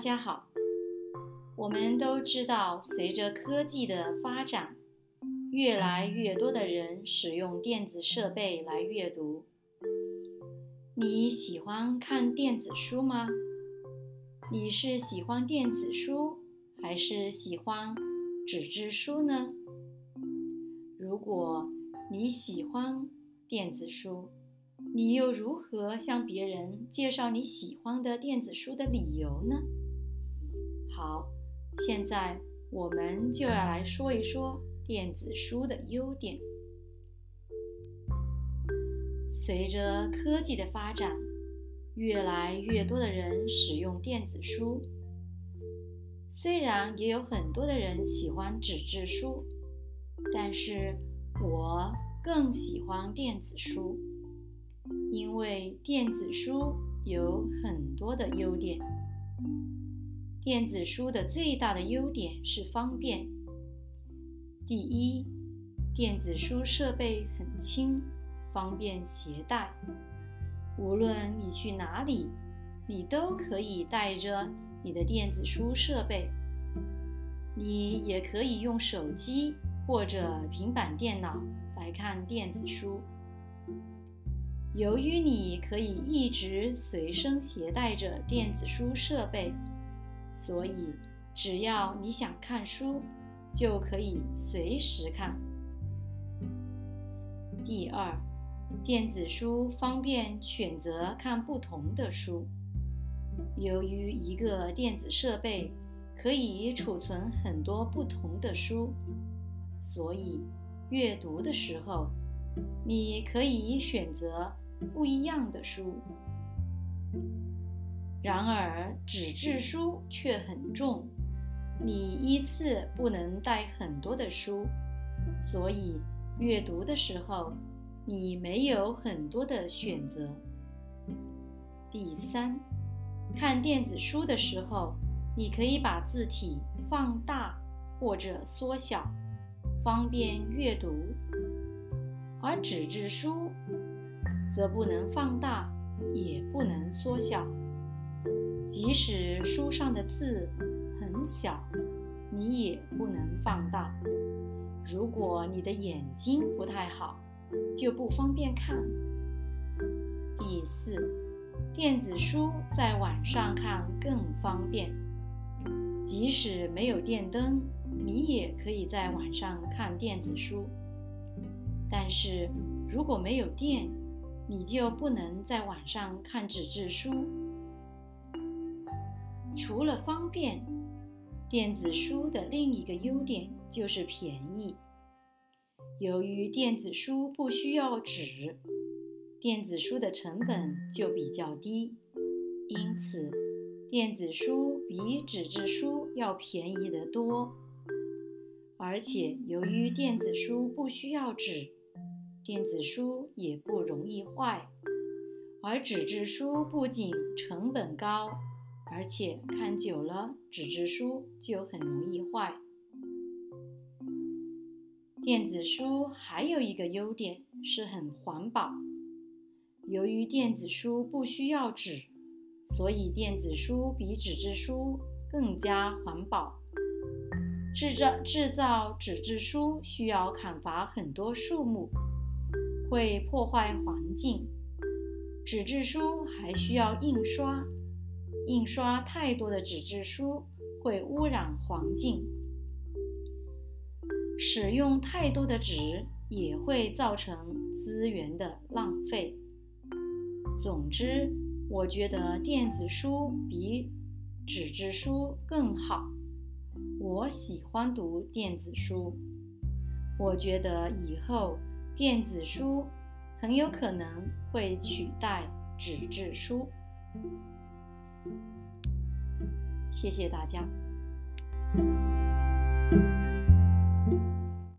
大家好，我们都知道，随着科技的发展，越来越多的人使用电子设备来阅读。你喜欢看电子书吗？你是喜欢电子书还是喜欢纸质书呢？如果你喜欢电子书，你又如何向别人介绍你喜欢的电子书的理由呢？好，现在我们就要来说一说电子书的优点。随着科技的发展，越来越多的人使用电子书。虽然也有很多的人喜欢纸质书，但是我更喜欢电子书，因为电子书有很多的优点。电子书的最大的优点是方便。第一，电子书设备很轻，方便携带。无论你去哪里，你都可以带着你的电子书设备。你也可以用手机或者平板电脑来看电子书。由于你可以一直随身携带着电子书设备。所以，只要你想看书，就可以随时看。第二，电子书方便选择看不同的书。由于一个电子设备可以储存很多不同的书，所以阅读的时候，你可以选择不一样的书。然而，纸质书却很重，你依次不能带很多的书，所以阅读的时候你没有很多的选择。第三，看电子书的时候，你可以把字体放大或者缩小，方便阅读；而纸质书则不能放大，也不能缩小。即使书上的字很小，你也不能放大。如果你的眼睛不太好，就不方便看。第四，电子书在晚上看更方便。即使没有电灯，你也可以在晚上看电子书。但是如果没有电，你就不能在晚上看纸质书。除了方便，电子书的另一个优点就是便宜。由于电子书不需要纸，电子书的成本就比较低，因此电子书比纸质书要便宜得多。而且由于电子书不需要纸，电子书也不容易坏，而纸质书不仅成本高。而且看久了，纸质书就很容易坏。电子书还有一个优点是很环保。由于电子书不需要纸，所以电子书比纸质书更加环保。制造制造纸质书需要砍伐很多树木，会破坏环境。纸质书还需要印刷。印刷太多的纸质书会污染环境，使用太多的纸也会造成资源的浪费。总之，我觉得电子书比纸质书更好。我喜欢读电子书。我觉得以后电子书很有可能会取代纸质书。谢谢大家。